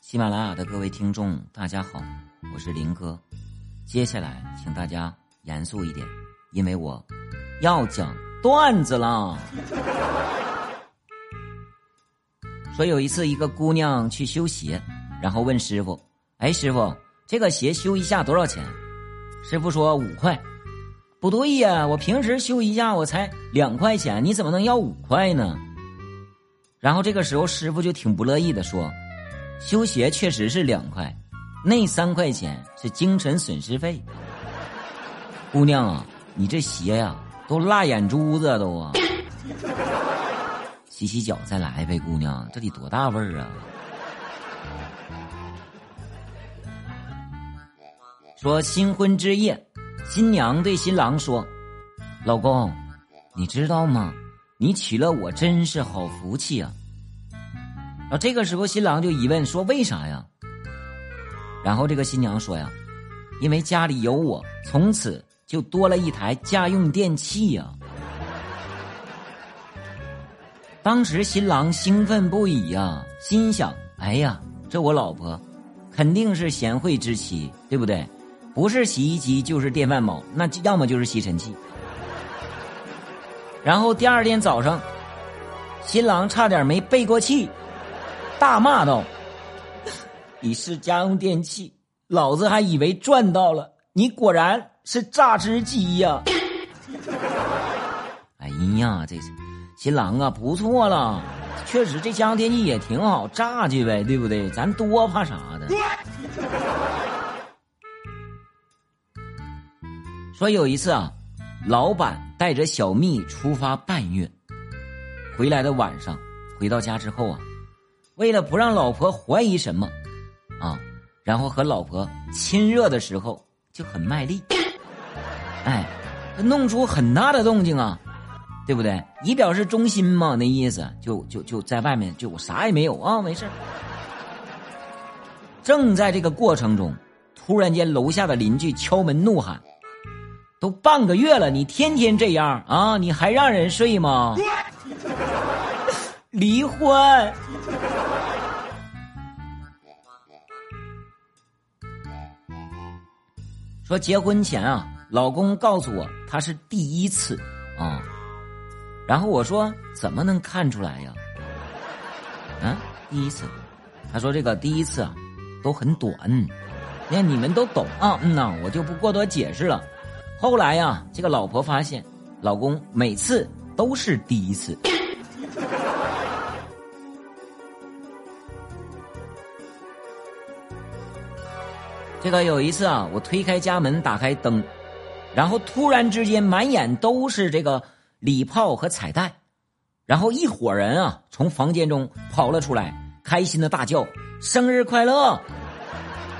喜马拉雅的各位听众，大家好，我是林哥。接下来，请大家严肃一点，因为我要讲段子了。说有一次，一个姑娘去修鞋，然后问师傅：“哎，师傅，这个鞋修一下多少钱？”师傅说：“五块。”不对呀，我平时修一下我才两块钱，你怎么能要五块呢？然后这个时候，师傅就挺不乐意的说：“修鞋确实是两块，那三块钱是精神损失费。”姑娘啊，你这鞋呀，都辣眼珠子都啊！洗洗脚再来呗，姑娘，这得多大味儿啊！说新婚之夜，新娘对新郎说：“老公，你知道吗？”你娶了我真是好福气啊！然后这个时候新郎就疑问说：“为啥呀？”然后这个新娘说：“呀，因为家里有我，从此就多了一台家用电器呀。”当时新郎兴奋不已呀，心想：“哎呀，这我老婆肯定是贤惠之妻，对不对？不是洗衣机就是电饭煲，那要么就是吸尘器。”然后第二天早上，新郎差点没背过气，大骂道：“你是家用电器，老子还以为赚到了，你果然是榨汁机呀！” 哎呀，这是新郎啊，不错了，确实这家用电器也挺好，榨去呗，对不对？咱多怕啥的？说有一次啊。老板带着小蜜出发半月，回来的晚上，回到家之后啊，为了不让老婆怀疑什么，啊，然后和老婆亲热的时候就很卖力，哎，弄出很大的动静啊，对不对？以表示忠心嘛，那意思就就就在外面就我啥也没有啊，没事。正在这个过程中，突然间楼下的邻居敲门怒喊。都半个月了，你天天这样啊？你还让人睡吗？离婚。说结婚前啊，老公告诉我他是第一次啊，然后我说怎么能看出来呀？啊，第一次，他说这个第一次啊都很短，那你们都懂啊？嗯呐，我就不过多解释了。后来呀，这个老婆发现，老公每次都是第一次。这个有一次啊，我推开家门，打开灯，然后突然之间满眼都是这个礼炮和彩带，然后一伙人啊从房间中跑了出来，开心的大叫：“生日快乐！”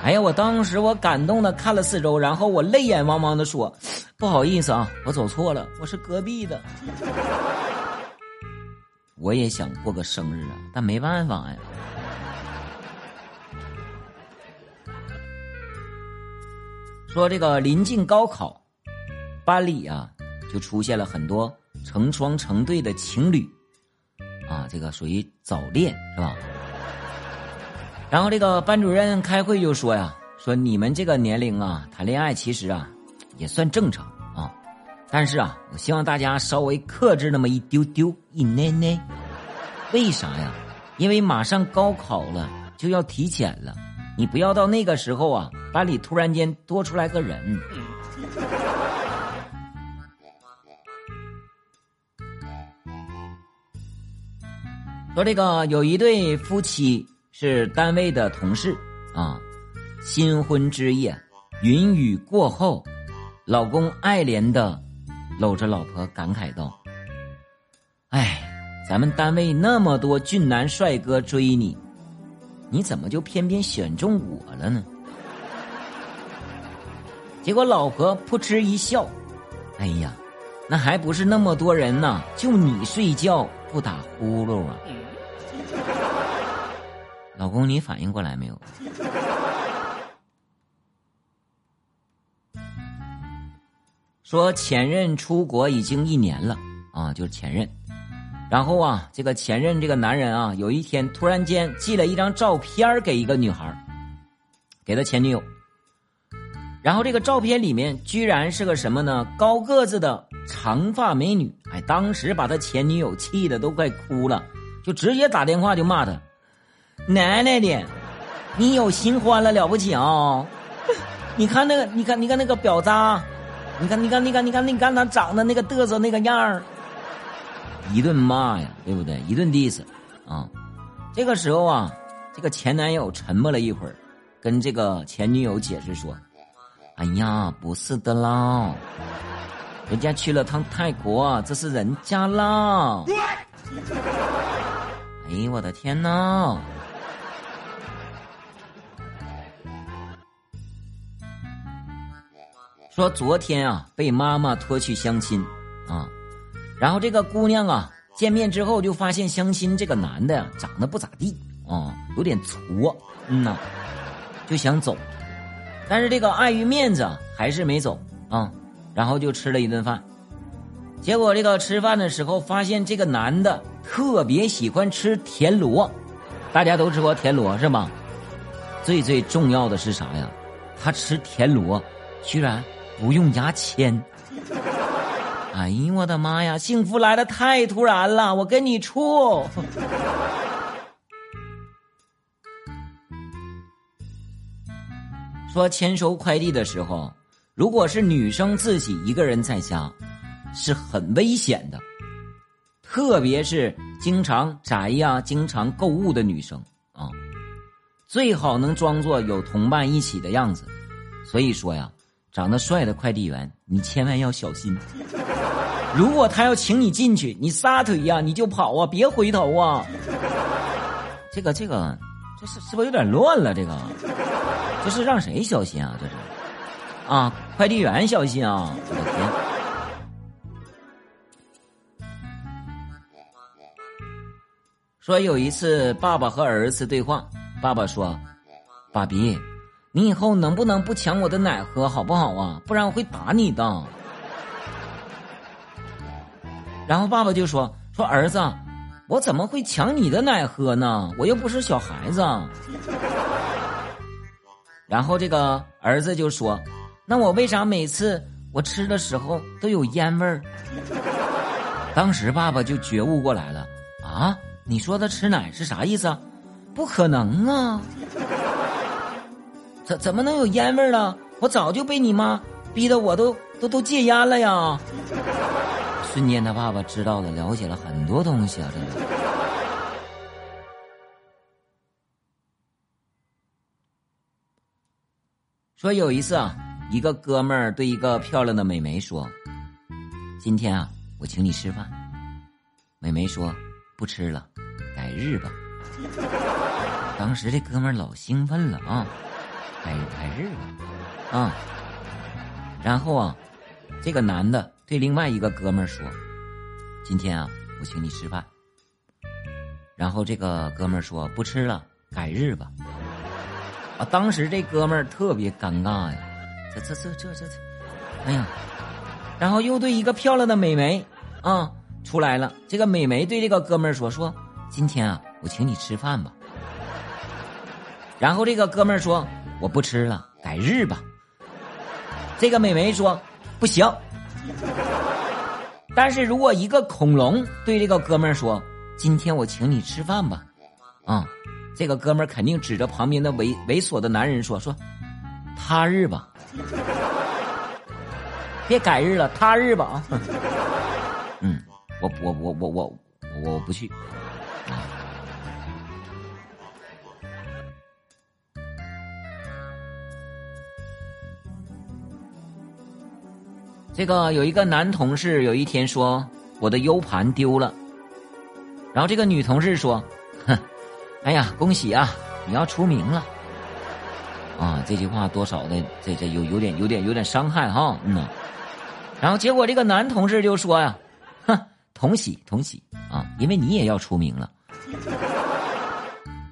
哎呀！我当时我感动的看了四周，然后我泪眼汪汪的说：“不好意思啊，我走错了，我是隔壁的。”我也想过个生日啊，但没办法呀。说这个临近高考，班里啊就出现了很多成双成对的情侣，啊，这个属于早恋是吧？然后这个班主任开会就说呀：“说你们这个年龄啊，谈恋爱其实啊，也算正常啊，但是啊，我希望大家稍微克制那么一丢丢一奶奶。为啥呀？因为马上高考了，就要提前了，你不要到那个时候啊，班里突然间多出来个人。”说这个有一对夫妻。是单位的同事啊，新婚之夜，云雨过后，老公爱怜的搂着老婆感慨道：“哎，咱们单位那么多俊男帅哥追你，你怎么就偏偏选中我了呢？”结果老婆扑哧一笑：“哎呀，那还不是那么多人呢，就你睡觉不打呼噜啊。”老公，你反应过来没有？说前任出国已经一年了啊，就是前任。然后啊，这个前任这个男人啊，有一天突然间寄了一张照片给一个女孩给他前女友。然后这个照片里面居然是个什么呢？高个子的长发美女。哎，当时把他前女友气的都快哭了，就直接打电话就骂他：“奶奶的，你有新欢了了不起啊？你看那个，你看，你看那个婊子，你看，你看，你看，你看，你看他长得那个嘚瑟那个样儿。”一顿骂呀，对不对？一顿 diss 啊。这个时候啊，这个前男友沉默了一会儿，跟这个前女友解释说。哎呀，不是的啦，人家去了趟泰国，这是人家啦。哎呀，我的天呐！说昨天啊，被妈妈拖去相亲啊，然后这个姑娘啊，见面之后就发现相亲这个男的，长得不咋地啊，有点矬，嗯呐，就想走。但是这个碍于面子还是没走啊，然后就吃了一顿饭，结果这个吃饭的时候发现这个男的特别喜欢吃田螺，大家都吃过田螺是吧？最最重要的是啥呀？他吃田螺居然不用牙签！哎呀，我的妈呀！幸福来的太突然了，我跟你处。说签收快递的时候，如果是女生自己一个人在家，是很危险的，特别是经常宅呀、经常购物的女生啊，最好能装作有同伴一起的样子。所以说呀，长得帅的快递员，你千万要小心。如果他要请你进去，你撒腿呀，你就跑啊，别回头啊。这个这个，这是是不是有点乱了？这个。这是让谁小心啊？这是，啊，快递员小心啊！我的天！说有一次，爸爸和儿子对话，爸爸说：“爸比，你以后能不能不抢我的奶喝，好不好啊？不然我会打你的。”然后爸爸就说：“说儿子，我怎么会抢你的奶喝呢？我又不是小孩子。”然后这个儿子就说：“那我为啥每次我吃的时候都有烟味儿？” 当时爸爸就觉悟过来了：“啊，你说的吃奶是啥意思？不可能啊！怎怎么能有烟味呢？我早就被你妈逼得我都都都戒烟了呀！”瞬间，他爸爸知道了，了解了很多东西啊，真的。说有一次啊，一个哥们儿对一个漂亮的美眉说：“今天啊，我请你吃饭。”美眉说：“不吃了，改日吧。”当时这哥们儿老兴奋了啊，改改日了啊。然后啊，这个男的对另外一个哥们儿说：“今天啊，我请你吃饭。”然后这个哥们儿说：“不吃了，改日吧。”啊！当时这哥们儿特别尴尬呀，这这这这这这，哎呀！然后又对一个漂亮的美眉啊出来了。这个美眉对这个哥们儿说：“说今天啊，我请你吃饭吧。”然后这个哥们儿说：“我不吃了，改日吧。”这个美眉说：“不行。”但是如果一个恐龙对这个哥们儿说：“今天我请你吃饭吧。”啊。这个哥们儿肯定指着旁边的猥猥琐的男人说：“说，他日吧，别改日了，他日吧啊！” 嗯，我我我我我我不去。这个有一个男同事有一天说：“我的 U 盘丢了。”然后这个女同事说：“哼。”哎呀，恭喜啊！你要出名了，啊！这句话多少的，这这有有点有点有点伤害哈，嗯呐。然后结果这个男同事就说呀：“哼，同喜同喜啊，因为你也要出名了。”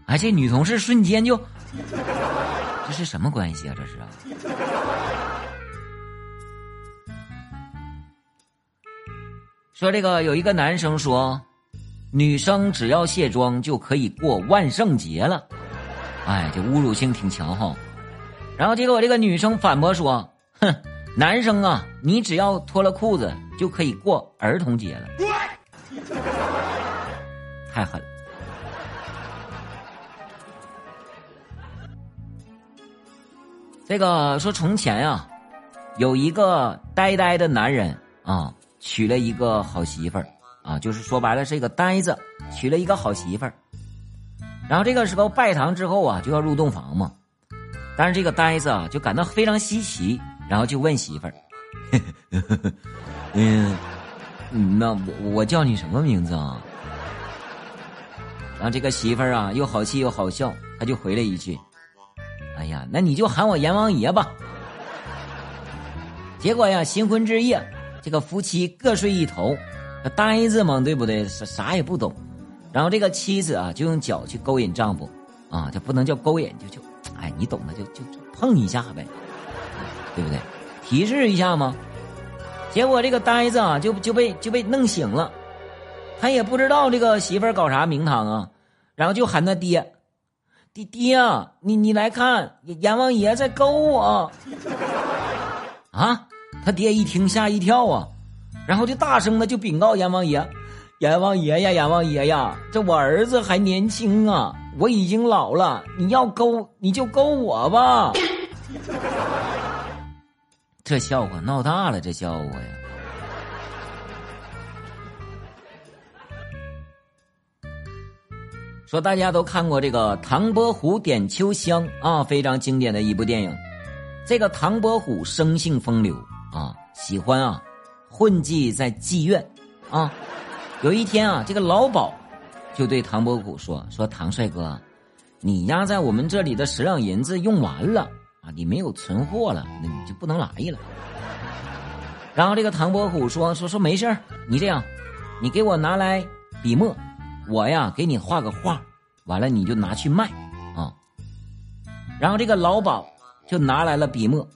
哎，这女同事瞬间就，这是什么关系啊？这是啊。说这个有一个男生说：“女生只要卸妆就可以过万圣节了。哎，这侮辱性挺强哈。然后结果这个女生反驳说：“哼，男生啊，你只要脱了裤子就可以过儿童节了。”太狠了。这个说从前呀，有一个呆呆的男人啊，娶了一个好媳妇儿啊，就是说白了是一个呆子，娶了一个好媳妇儿。然后这个时候拜堂之后啊，就要入洞房嘛，但是这个呆子啊就感到非常稀奇，然后就问媳妇儿：“ 嗯，那我我叫你什么名字啊？”然后这个媳妇儿啊又好气又好笑，他就回了一句。哎呀，那你就喊我阎王爷吧。结果呀，新婚之夜，这个夫妻各睡一头，呆子嘛，对不对？啥啥也不懂。然后这个妻子啊，就用脚去勾引丈夫，啊，这不能叫勾引，就就，哎，你懂的，就就碰一下呗，对不对？提示一下嘛。结果这个呆子啊，就就被就被弄醒了，他也不知道这个媳妇搞啥名堂啊，然后就喊他爹。爹爹啊，你你来看，阎王爷在勾我。啊！他爹一听吓一跳啊，然后就大声的就禀告阎王爷：“阎王爷呀，阎王爷呀，这我儿子还年轻啊，我已经老了，你要勾你就勾我吧。”这笑话闹大了，这笑话呀。说大家都看过这个《唐伯虎点秋香》啊，非常经典的一部电影。这个唐伯虎生性风流啊，喜欢啊混迹在妓院啊。有一天啊，这个老鸨就对唐伯虎说：“说唐帅哥，你压在我们这里的十两银子用完了啊，你没有存货了，那你就不能来了。”然后这个唐伯虎说：“说说没事你这样，你给我拿来笔墨。”我呀，给你画个画，完了你就拿去卖，啊。然后这个老鸨就拿来了笔墨，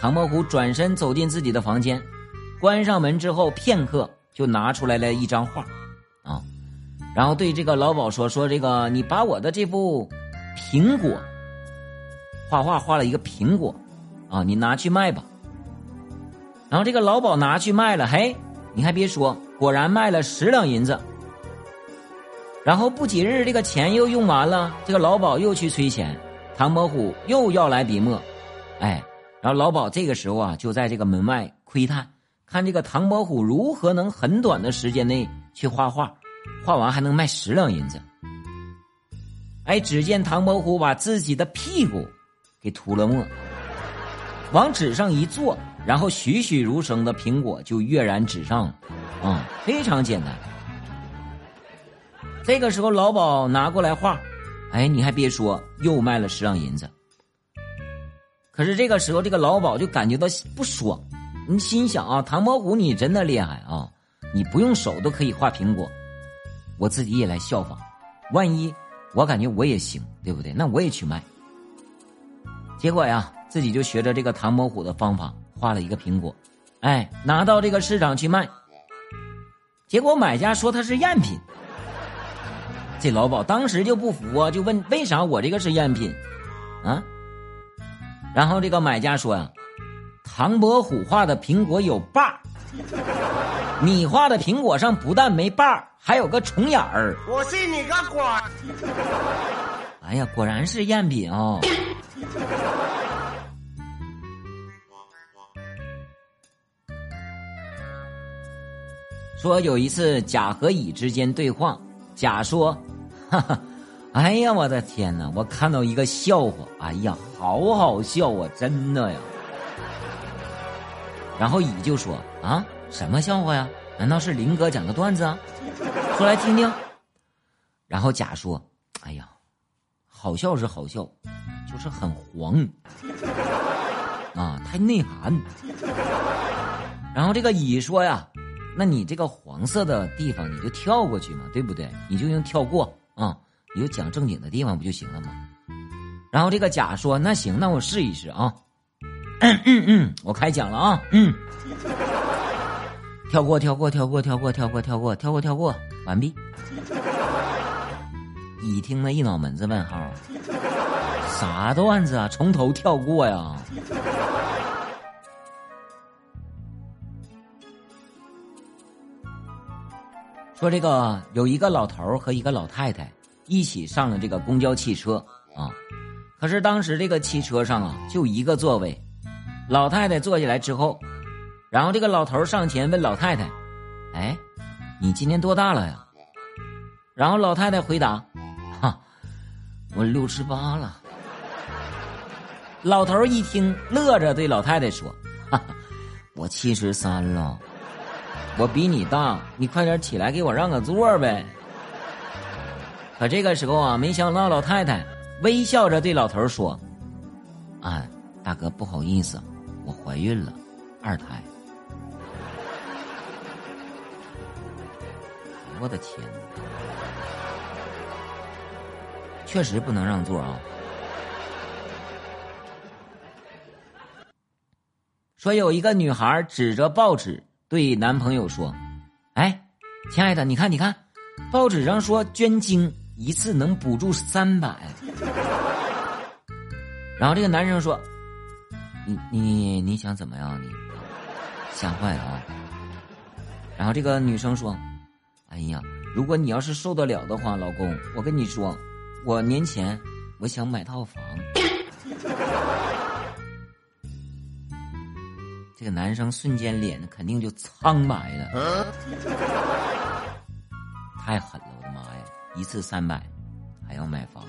唐伯虎转身走进自己的房间，关上门之后，片刻就拿出来了一张画，啊，然后对这个老鸨说：“说这个，你把我的这幅苹果画画画了一个苹果，啊，你拿去卖吧。”然后这个老鸨拿去卖了，嘿，你还别说，果然卖了十两银子。然后不几日，这个钱又用完了，这个老鸨又去催钱，唐伯虎又要来笔墨，哎，然后老鸨这个时候啊，就在这个门外窥探，看这个唐伯虎如何能很短的时间内去画画，画完还能卖十两银子。哎，只见唐伯虎把自己的屁股给涂了墨，往纸上一坐，然后栩栩如生的苹果就跃然纸上了，啊，非常简单。这个时候，老鸨拿过来画，哎，你还别说，又卖了十两银子。可是这个时候，这个老鸨就感觉到不爽，你心想啊，唐伯虎你真的厉害啊，你不用手都可以画苹果，我自己也来效仿，万一我感觉我也行，对不对？那我也去卖。结果呀，自己就学着这个唐伯虎的方法画了一个苹果，哎，拿到这个市场去卖。结果买家说他是赝品。这老鸨当时就不服啊，就问为啥我这个是赝品，啊？然后这个买家说呀，唐伯虎画的苹果有把儿，你画的苹果上不但没把儿，还有个虫眼儿。我信你个鬼！哎呀，果然是赝品啊！说有一次甲和乙之间对话。甲说：“哈哈，哎呀，我的天哪！我看到一个笑话，哎呀，好好笑啊，真的呀。”然后乙就说：“啊，什么笑话呀？难道是林哥讲的段子啊？说来听听。”然后甲说：“哎呀，好笑是好笑，就是很黄啊，太内涵。”然后这个乙说呀。那你这个黄色的地方你就跳过去嘛，对不对？你就用跳过啊，你就讲正经的地方不就行了吗？然后这个甲说：“那行，那我试一试啊。”嗯嗯嗯，我开讲了啊。嗯。跳过，跳过，跳过，跳过，跳过，跳过，跳过，跳过，完毕。乙听那一脑门子问号，啥段子啊？从头跳过呀？说这个有一个老头和一个老太太一起上了这个公交汽车啊，可是当时这个汽车上啊就一个座位，老太太坐下来之后，然后这个老头上前问老太太：“哎，你今年多大了呀？”然后老太太回答：“哈，我六十八了。”老头一听，乐着对老太太说：“哈哈，我七十三了。”我比你大，你快点起来给我让个座呗。可这个时候啊，没想到老太太微笑着对老头说：“啊，大哥不好意思，我怀孕了，二胎。”我的天确实不能让座啊。说有一个女孩指着报纸。对男朋友说：“哎，亲爱的，你看，你看，报纸上说捐精一次能补助三百。”然后这个男生说：“你你你想怎么样？你吓坏了啊！”然后这个女生说：“哎呀，如果你要是受得了的话，老公，我跟你说，我年前我想买套房。”这个男生瞬间脸肯定就苍白了，太狠了！一次三百，还要买房，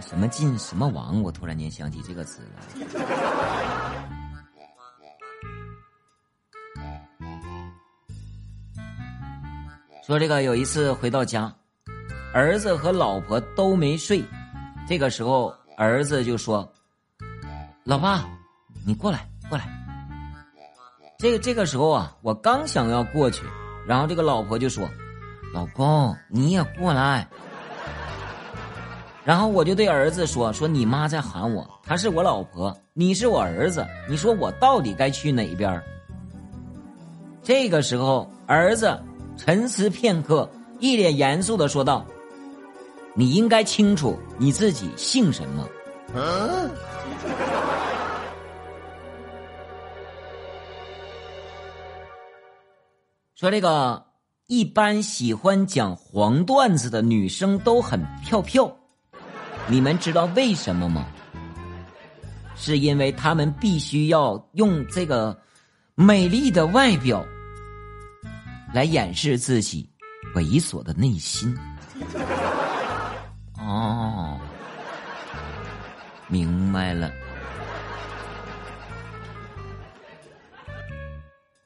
什么进什么王？我突然间想起这个词了。说这个有一次回到家，儿子和老婆都没睡，这个时候儿子就说：“老爸。”你过来，过来。这个这个时候啊，我刚想要过去，然后这个老婆就说：“老公，你也过来。”然后我就对儿子说：“说你妈在喊我，她是我老婆，你是我儿子，你说我到底该去哪边？”这个时候，儿子沉思片刻，一脸严肃的说道：“你应该清楚你自己姓什么。”说这个一般喜欢讲黄段子的女生都很漂漂，你们知道为什么吗？是因为她们必须要用这个美丽的外表来掩饰自己猥琐的内心。哦，明白了。